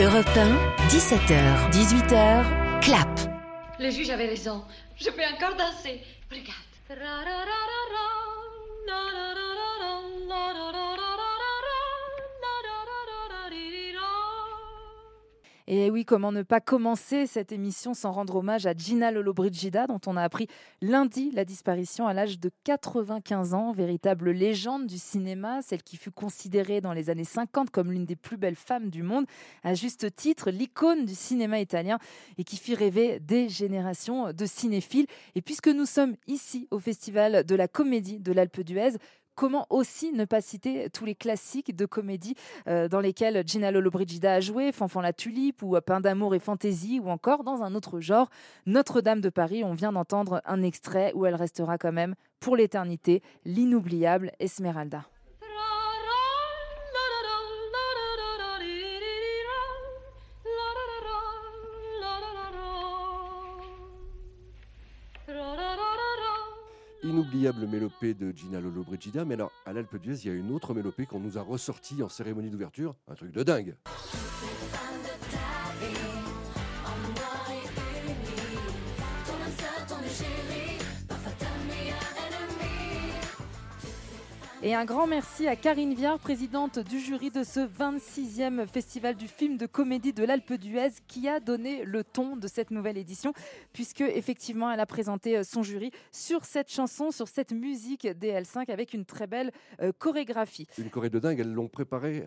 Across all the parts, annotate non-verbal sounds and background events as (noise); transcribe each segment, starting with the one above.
Europe 1, 17h, 18h, clap. Le juge avait raison. Je peux encore danser. Regarde. Et oui, comment ne pas commencer cette émission sans rendre hommage à Gina Lollobrigida, dont on a appris lundi la disparition à l'âge de 95 ans, véritable légende du cinéma, celle qui fut considérée dans les années 50 comme l'une des plus belles femmes du monde, à juste titre l'icône du cinéma italien et qui fit rêver des générations de cinéphiles. Et puisque nous sommes ici au Festival de la Comédie de l'Alpe d'Huez, Comment aussi ne pas citer tous les classiques de comédie euh, dans lesquels Gina Lollobrigida a joué, Fanfan la Tulipe ou Pain d'amour et fantaisie ou encore dans un autre genre, Notre-Dame de Paris. On vient d'entendre un extrait où elle restera quand même pour l'éternité l'inoubliable Esmeralda. Inoubliable mélopée de Gina Lolo Brigida. Mais alors, à l'Alpe d'Huez, il y a une autre mélopée qu'on nous a ressortie en cérémonie d'ouverture. Un truc de dingue. Et un grand merci à Karine Viard, présidente du jury de ce 26e festival du film de comédie de l'Alpe d'Huez, qui a donné le ton de cette nouvelle édition, puisque effectivement elle a présenté euh, son jury sur cette chanson, sur cette musique DL5 avec une très belle euh, chorégraphie. Une choré de dingue, elles l'ont préparée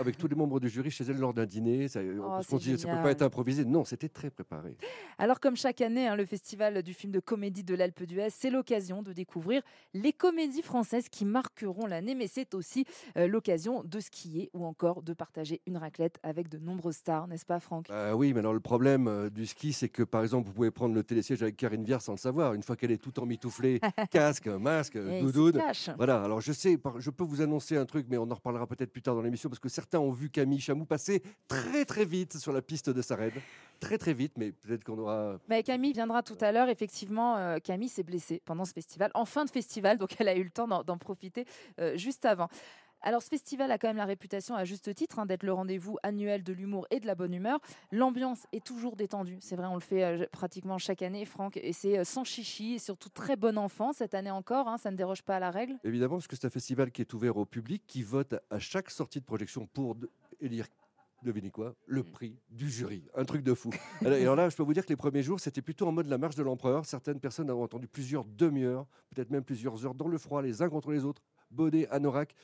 avec, tous les membres du jury chez elle lors d'un dîner. Ça, oh, on dit, ça ne peut pas être improvisé. Non, c'était très préparé. Alors comme chaque année, hein, le festival du film de comédie de l'Alpe d'Huez, c'est l'occasion de découvrir les comédies françaises qui l'année, mais c'est aussi l'occasion de skier ou encore de partager une raclette avec de nombreuses stars, n'est-ce pas Franck? Euh, Oui, mais alors le problème du ski, c'est que par exemple, vous pouvez prendre le télésiège avec Karine Viard sans le savoir, une fois qu'elle est tout emmitouflée, (laughs) casque, masque, doudoune. Voilà, alors je sais, je peux vous annoncer un truc, mais on en reparlera peut-être plus tard dans l'émission, parce que certains ont vu Camille Chamou passer très très vite sur la piste de Sarède. Très très vite, mais peut-être qu'on aura... Mais Camille viendra tout à l'heure, effectivement, Camille s'est blessée pendant ce festival, en fin de festival, donc elle a eu le temps d'en profiter euh, juste avant. Alors ce festival a quand même la réputation, à juste titre, hein, d'être le rendez-vous annuel de l'humour et de la bonne humeur. L'ambiance est toujours détendue. C'est vrai, on le fait euh, pratiquement chaque année, Franck. Et c'est euh, sans chichi et surtout très bon enfant cette année encore. Hein, ça ne déroge pas à la règle. Évidemment, parce que c'est un festival qui est ouvert au public, qui vote à chaque sortie de projection pour élire devinez quoi? Le mm. prix du jury. Un truc de fou. (laughs) Et alors là, je peux vous dire que les premiers jours, c'était plutôt en mode la marche de l'empereur. Certaines personnes ont entendu plusieurs demi-heures, peut-être même plusieurs heures dans le froid, les uns contre les autres, bonnet, anorak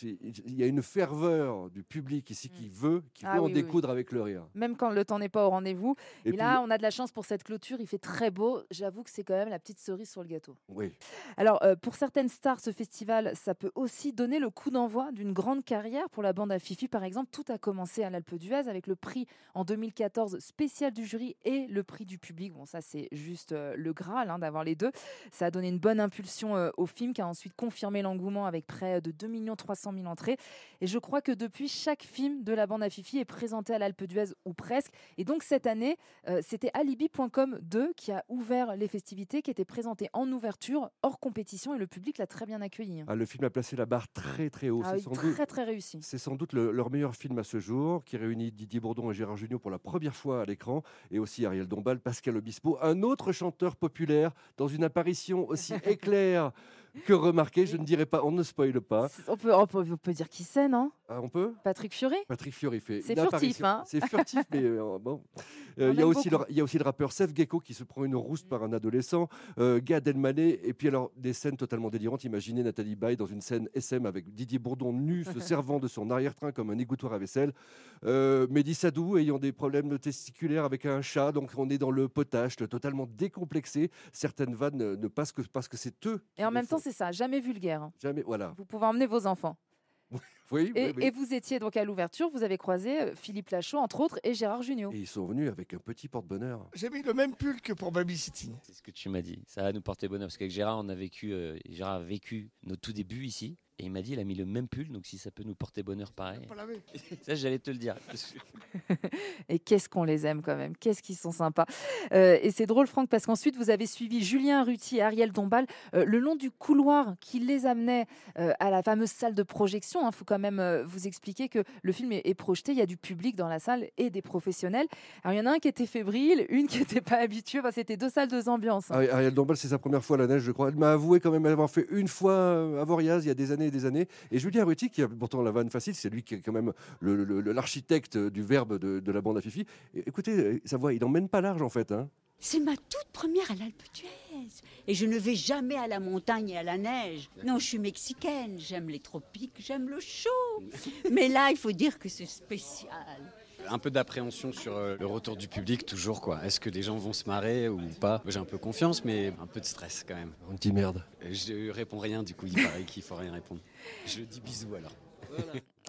il y a une ferveur du public ici qui mm. veut, qui ah veut en découdre avec le rire. Même quand le temps n'est pas au rendez-vous. Et, là, on a de la chance pour cette clôture. Il fait très beau. J'avoue que c'est quand même la petite cerise sur le gâteau. Oui. Alors, euh, pour certaines stars, ce festival, ça peut aussi donner le coup d'envoi d'une grande carrière. Pour la bande à Fifi, par exemple, tout a commencé à l'Alpe d'Huez avec le prix en 2014 spécial du jury et le prix du public. Bon, ça, c'est juste euh, le Graal hein, d'avoir les deux. Ça a donné une bonne impulsion euh, au film qui a ensuite confirmé l'engouement avec près de 2 300 000 entrées. Et je crois que depuis, chaque film de la bande à Fifi est présenté à l'Alpe d'Huez ou presque. Et donc cette année, euh, c'était Alibi.com 2 qui a ouvert les festivités, qui étaient présentées en ouverture, hors compétition, et le public l'a très bien accueilli. Ah, le film a placé la barre très très haut. Ah, très très réussi. C'est sans doute leur meilleur film à ce jour, qui réunit Didier Bourdon et Gérard Jugnot pour la première fois à l'écran, et aussi Ariel Dombal, Pascal Obispo, un autre chanteur populaire dans une apparition aussi (laughs) éclair que remarquer. Je ne dirais pas, on ne spoile pas. On peut, on peut, on peut dire qui c'est, non? Ah, On peut? Patrick Fiori Patrick Fiori fait. C'est furtif, hein C'est furtif, mais euh, bon. Euh, il y, a aussi le, y a aussi le rappeur Seth Gecko qui se prend une rouste par un adolescent. Euh, Gad Elmaleh, et puis alors des scènes totalement délirantes. Imaginez Nathalie Baye dans une scène SM avec Didier Bourdon nu se (laughs) servant de son arrière-train comme un égouttoir à vaisselle. Euh, Mehdi Sadou ayant des problèmes testiculaires avec un chat. Donc on est dans le potage, totalement décomplexé. Certaines vannes ne, passent que parce que c'est eux. Et en même temps, c'est ça, jamais vulgaire. Hein. Jamais, voilà. Vous pouvez emmener vos enfants. (laughs) Oui, et, et, vous étiez donc à l'ouverture, vous avez croisé euh, Philippe Lachaud, entre autres, et Gérard Junior. Et ils sont venus avec un petit porte-bonheur. J'ai mis le même pull que pour Babysitting. C'est ce que tu m'as dit. Ça va nous porter bonheur parce qu'avec Gérard, on a vécu, euh, Gérard a vécu nos tout débuts ici. Et il m'a dit, il a mis le même pull, donc si ça peut nous porter bonheur pareil. (laughs) ça, j'allais te le dire. (laughs) et qu'est-ce qu'on les aime quand même, qu'est-ce qu'ils sont sympas. Euh, et c'est drôle, Franck, parce qu'ensuite, vous avez suivi Julien Ruti et Ariel Dombal euh, le long du couloir qui les amenait euh, à la fameuse salle de projection. Il hein. faut quand même vous expliquer que le film est, projeté, il y a du public dans la salle et des professionnels. Alors, il y en a un qui était fébrile, une qui n'était pas habituée. Enfin, C'était deux salles, deux ambiances. Hein. Ah Ariel Dombal, c'est sa première fois à la neige, je crois. Elle m'a avoué quand même avoir fait une fois à Voriaz il y a des années et des années. Et Julien Ruti, qui a pourtant la vanne facile, c'est lui qui est quand même l'architecte du verbe de, la bande à Fifi. écoutez, sa voix, il n'emmène pas large en fait. Hein. C'est ma toute première à l'Alpe d'Huez. Et je ne vais jamais à la montagne et à la neige. Non, je suis mexicaine, j'aime les tropiques, j'aime le chaud. Mais là, il faut dire que c'est spécial. Un peu d'appréhension sur euh, le retour du public, toujours quoi. Est-ce que des gens vont se marrer ou pas? J'ai un peu confiance, mais un peu de stress quand même. On dit merde. Je réponds rien, du coup, il paraît qu'il faut rien répondre. Je dis bisous alors.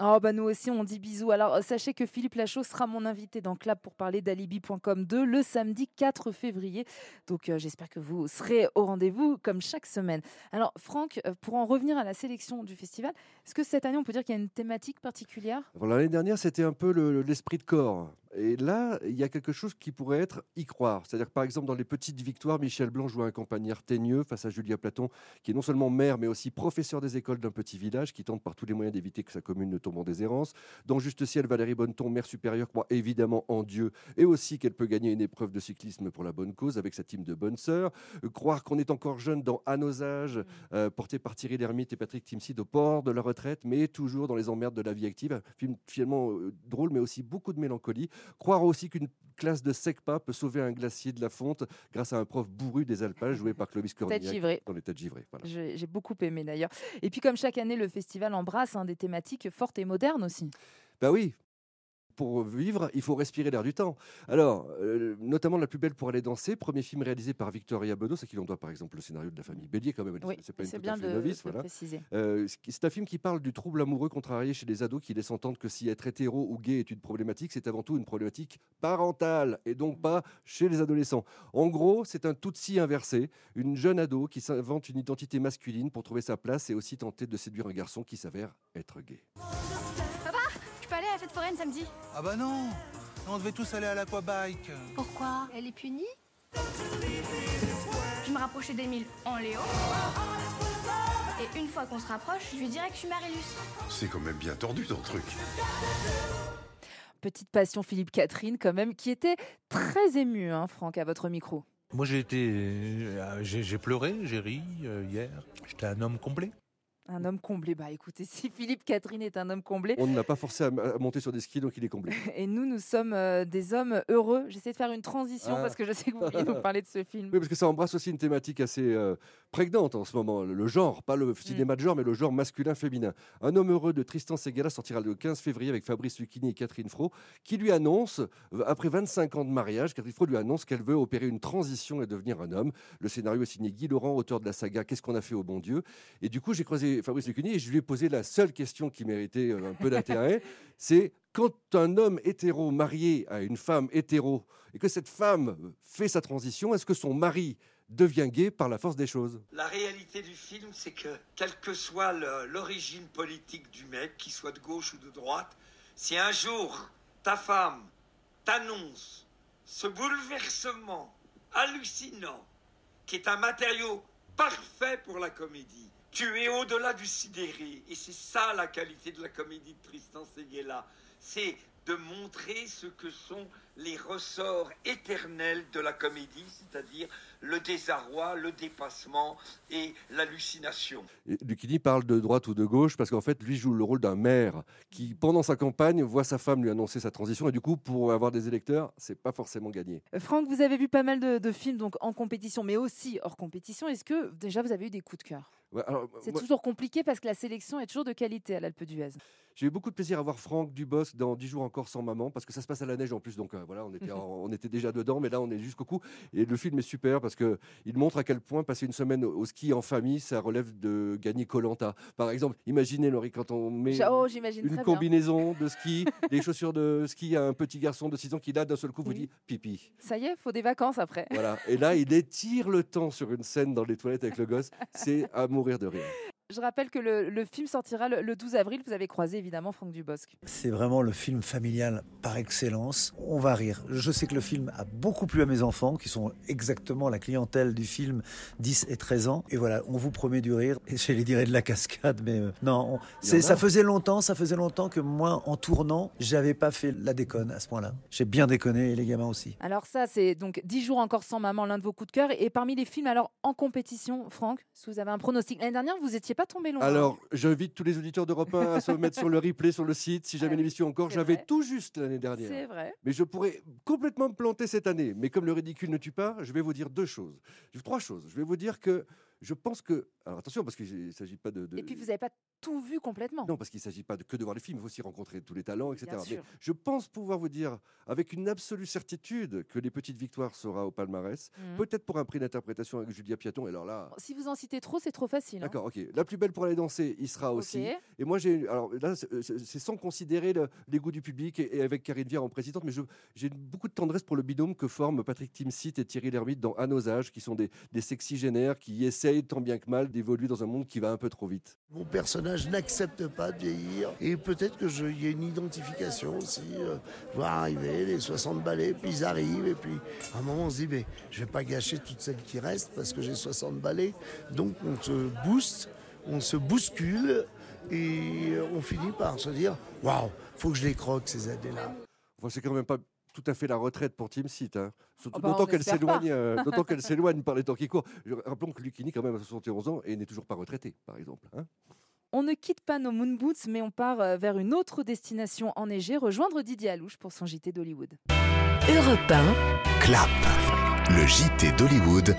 Oh bah nous aussi on dit bisous. Alors sachez que Philippe Lachaud sera mon invité dans Clap pour parler d'alibi.com 2 le samedi 4 février. Donc euh, j'espère que vous serez au rendez-vous comme chaque semaine. Alors Franck, euh, pour en revenir à la sélection du festival, est-ce que cette année on peut dire qu'il y a une thématique particulière? L'année dernière c'était un peu l'esprit de corps. Et là, il y a quelque chose qui pourrait être y croire. C'est-à-dire que par exemple, dans les petites victoires, Michel Blanc joue un campagnard teigneux face à Julia Platon, qui est non seulement maire, mais aussi professeur des écoles d'un petit village, qui tente par tous les moyens d'éviter que sa commune ne tombe en déshérence. Dans Juste Ciel, Valérie Bonneton, mère supérieure, croit évidemment en Dieu et aussi qu'elle peut gagner une épreuve de cyclisme pour la bonne cause avec sa team de bonnes sœurs. Croire qu'on est encore jeune dans À nos âges, mm. euh, porté par Thierry Lhermitte et Patrick Timsit au port de la retraite, mais toujours dans les emmerdes de la vie active. Un film finalement euh, drôle, mais aussi beaucoup de mélancolie. Croire aussi qu'une classe de SECPA peut sauver un glacier de la fonte grâce à un prof bourru des alpages joué par Clovis Cornillac dans les têtes givrées. J'ai beaucoup aimé d'ailleurs. Et puis comme chaque année, le festival embrasse hein, des thématiques fortes et modernes aussi. Bah oui, pour vivre, il faut respirer l'air du temps. Alors, euh, notamment La plus belle pour aller danser, premier film réalisé par Victoria Bedos, à qui l'on doit par exemple le scénario de la famille Bélier quand même. Oui, c'est pas une bien de, novice, voilà. Euh, c'est un film qui parle du trouble amoureux contrarié chez les ados, qui laisse entendre que si être hétéro ou gay est une problématique, c'est avant tout une problématique parentale et donc pas chez les adolescents. En gros, c'est un Tutsi inversé, une jeune ado qui s'invente une identité masculine pour trouver sa place et aussi tenter de séduire un garçon qui s'avère être gay foraine samedi Ah bah non On devait tous aller à l'aquabike. Pourquoi Elle est punie Je me rapprochais d'Emile en Léo. Et une fois qu'on se rapproche, je lui dirais que je suis Marilus. C'est quand même bien tordu ton truc. Petite passion Philippe Catherine quand même, qui était très ému, hein, Franck, à votre micro. Moi j'ai été, euh, j'ai pleuré, j'ai ri euh, hier. J'étais un homme complet. Un homme comblé. Bah écoutez, (laughs) si Philippe Catherine est un homme comblé. On ne l'a pas forcé à, monter sur des skis, donc il est comblé. (laughs) Et nous, nous sommes euh, des hommes heureux. J'essaie de faire une transition ah. parce que je sais que vous vouliez nous (laughs) parler de ce film. Oui, parce que ça embrasse aussi une thématique assez euh, prégnante en ce moment. Le genre, pas le mm. cinéma de genre, mais le genre masculin-féminin. Un homme heureux de Tristan Segala sortira le 15 février avec Fabrice Lucchini et Catherine Fro, qui lui annonce, après 25 ans de mariage, Catherine Fro lui annonce qu'elle veut opérer une transition et devenir un homme. Le scénario est signé Guy Laurent, auteur de la saga Qu'est-ce qu'on a fait au bon Dieu? Et du coup, j'ai Fabrice Lucchini et je lui ai posé la seule question qui méritait euh, un peu d'intérêt, (laughs) c'est quand un homme hétéro marié à une femme hétéro et que cette femme fait sa transition, est-ce que son mari devient gay par la force des choses? La réalité du film, c'est que quelle que soit l'origine politique du mec, qu'il soit de gauche ou de droite, si un jour ta femme t'annonce ce bouleversement hallucinant, qui est un matériau parfait pour la comédie, tu es au-delà du sidéré. Et c'est ça la qualité de la comédie de Tristan Seguela. C'est de montrer ce que sont les ressorts éternels de la comédie, c'est-à-dire le désarroi, le dépassement et l'hallucination. Lucchini parle de droite ou de gauche parce qu'en fait, lui joue le rôle d'un maire qui, pendant sa campagne, voit sa femme lui annoncer sa transition et du coup, pour avoir des électeurs, c'est pas forcément gagné. Franck, vous avez vu pas mal de, films donc en compétition, mais aussi hors compétition. Est-ce que déjà vous avez eu des coups de cœur? C'est toujours compliqué parce que la sélection est toujours de qualité à l'Alpe d'Huez. J'ai eu beaucoup de plaisir à voir Franck Dubosc dans 10 jours encore sans maman, parce que ça se passe à la neige en plus, donc euh, voilà, on était, on était déjà dedans, mais là on est jusqu'au cou. Et le film est super parce qu'il montre à quel point passer une semaine au, ski en famille, ça relève de gagner Colanta. Par exemple, imaginez Laurie, quand on met oh, une combinaison de ski, des chaussures de ski à un petit garçon de 6 ans qui là d'un seul coup vous dit pipi. Ça y est, faut des vacances après. Voilà. Et là, il étire le temps sur une scène dans les toilettes avec le gosse. C'est à mourir de rire. Je rappelle que le, le film sortira le, le 12 avril. Vous avez croisé évidemment Franck Dubosc. C'est vraiment le film familial par excellence. On va rire. Je sais que le film a beaucoup plu à mes enfants, qui sont exactement la clientèle du film 10 et 13 ans. Et voilà, on vous promet du rire. Et j'allais dire de la cascade, mais euh, non, on- c'est- ça faisait longtemps, ça faisait longtemps que moi, en tournant, j'avais pas fait la déconne à ce point-là. J'ai bien déconné et les gamins aussi. Alors ça, c'est donc 10 jours encore sans maman, l'un de vos coups de cœur. Et parmi les films alors en compétition, Franck, si vous avez un pronostic? L'année dernière, vous pas tombé loin. Alors, j'invite tous les auditeurs d'Europe 1 à se mettre sur le replay, sur le site, si jamais l'émission encore. J'avais tout juste l'année dernière. C'est vrai. Mais je pourrais complètement me planter cette année. Mais comme le ridicule ne tue pas, je vais vous dire deux choses. Trois choses. Je vais vous dire que je pense que. Alors attention, parce qu'il ne s'agit pas de. de- Et puis vous n'avez pas tout vu complètement. Non, parce qu'il ne s'agit pas de, que de voir les films, il faut aussi rencontrer tous les talents, etc. Bien Mais sûr. je pense pouvoir vous dire, avec une absolue certitude, que Les Petites Victoires sera au palmarès. Mhm. Peut-être pour un prix d'interprétation avec Julia Piaton. Et alors là. Si vous en citez trop, c'est trop facile. hein. D'accord, ok. La plus belle pour aller danser, il sera aussi. Et moi, j'ai. Alors là, c'est- sans considérer le- les goûts du public et, et avec Karine Viard en présidente, mais j'ai beaucoup de tendresse pour le binôme que forment Patrick Timsit et Thierry Lhermitte dans À nos âges, qui sont des, des sexygénaires qui tant bien que mal d'évoluer dans un monde qui va un peu trop vite. Mon personnage n'accepte pas de vieillir et peut-être que je- y une identification aussi. euh, voir arriver les 60 balais, puis ils arrivent et puis à un moment on se dit mais je vais pas gâcher toutes celles qui restent parce que j'ai 60 balais. Donc on se booste, on se bouscule et on finit par se dire waouh, faut que je les croque ces années-là. Enfin, c'est quand même pas tout à fait la retraite pour Tim Sit. Hein. Surtout Ah bah, d'autant on qu'elle s'éloigne, euh, (laughs) d'autant qu'elle s'éloigne par les temps qui courent. Rappelons que Lucini quand même a 71 ans et n'est toujours pas retraité, par exemple. hein. On ne quitte pas nos moon boots, mais on part euh, vers une autre destination enneigée, rejoindre Didier Alouche pour son JT d'Hollywood. Europe 1, Clap, le JT d'Hollywood,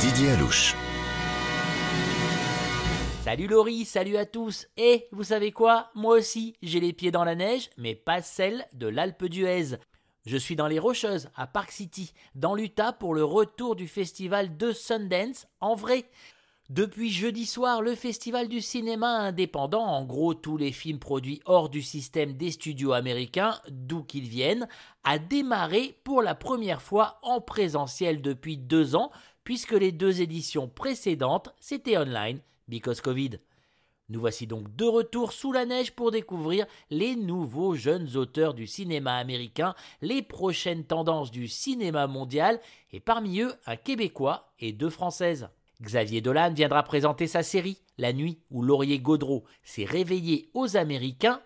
Didier Alouche. Salut Laurie, salut à tous. Et vous savez quoi? Moi aussi, j'ai les pieds dans la neige, mais pas celle de l'Alpe d'Huez. Je suis dans les Rocheuses, à Park City, dans l'Utah pour le retour du festival de Sundance en vrai. Depuis jeudi soir, le festival du cinéma indépendant, en gros tous les films produits hors du système des studios américains, d'où qu'ils viennent, a démarré pour la première fois en présentiel depuis deux ans, puisque les deux éditions précédentes, c'était online, because Covid. Nous voici donc de retour sous la neige pour découvrir les nouveaux jeunes auteurs du cinéma américain, les prochaines tendances du cinéma mondial, et parmi eux un Québécois et deux Françaises. Xavier Dolan viendra présenter sa série La nuit où Laurier Gaudreau s'est réveillé aux Américains.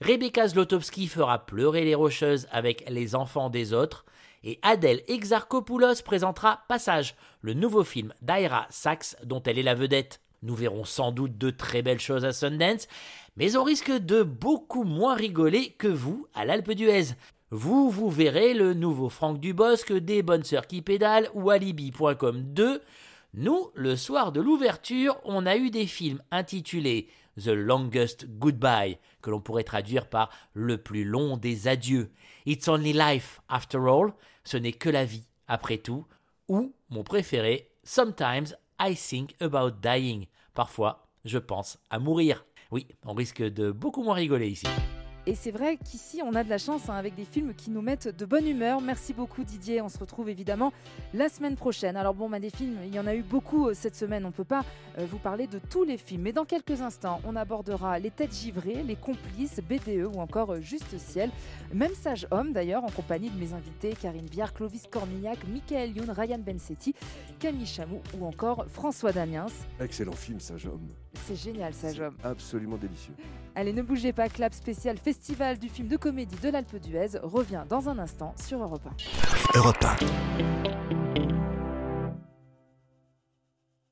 Rebecca Zlotowski fera pleurer les rocheuses avec Les enfants des autres. Et Adèle Exarchopoulos présentera Passage, le nouveau film d'Aira Sachs dont elle est la vedette. Nous verrons sans doute de très belles choses à Sundance, mais on risque de beaucoup moins rigoler que vous à l'Alpe d'Huez. Vous, vous verrez le nouveau Franck Dubosc des Bonnes Sœurs qui pédalent ou Alibi.com 2. Nous, le soir de l'ouverture, on a eu des films intitulés The Longest Goodbye, que l'on pourrait traduire par Le plus long des adieux, It's Only Life After All, ce n'est que la vie après tout, ou mon préféré, Sometimes I Think About Dying, parfois je pense à mourir. Oui, on risque de beaucoup moins rigoler ici. Et c'est vrai qu'ici, on a de la chance hein, avec des films qui nous mettent de bonne humeur. Merci beaucoup Didier. On se retrouve évidemment la semaine prochaine. Alors bon, bah, des films, il y en a eu beaucoup euh, cette semaine. On ne peut pas euh, vous parler de tous les films. Mais dans quelques instants, on abordera Les Têtes Givrées, Les Complices, BDE ou encore euh, Juste Ciel. Même Sage Homme d'ailleurs, en compagnie de mes invités Karine Viard, Clovis Cornillac, Michael Youn, Ryan Bensetti, Camille Chamou ou encore François Damiens. Excellent film, Sage Homme. C'est génial Sage Homme. Absolument délicieux. Allez, ne bougez pas, Clap spécial Festival du film de comédie de l'Alpe d'Huez revient dans un instant sur Europe 1. Europe 1.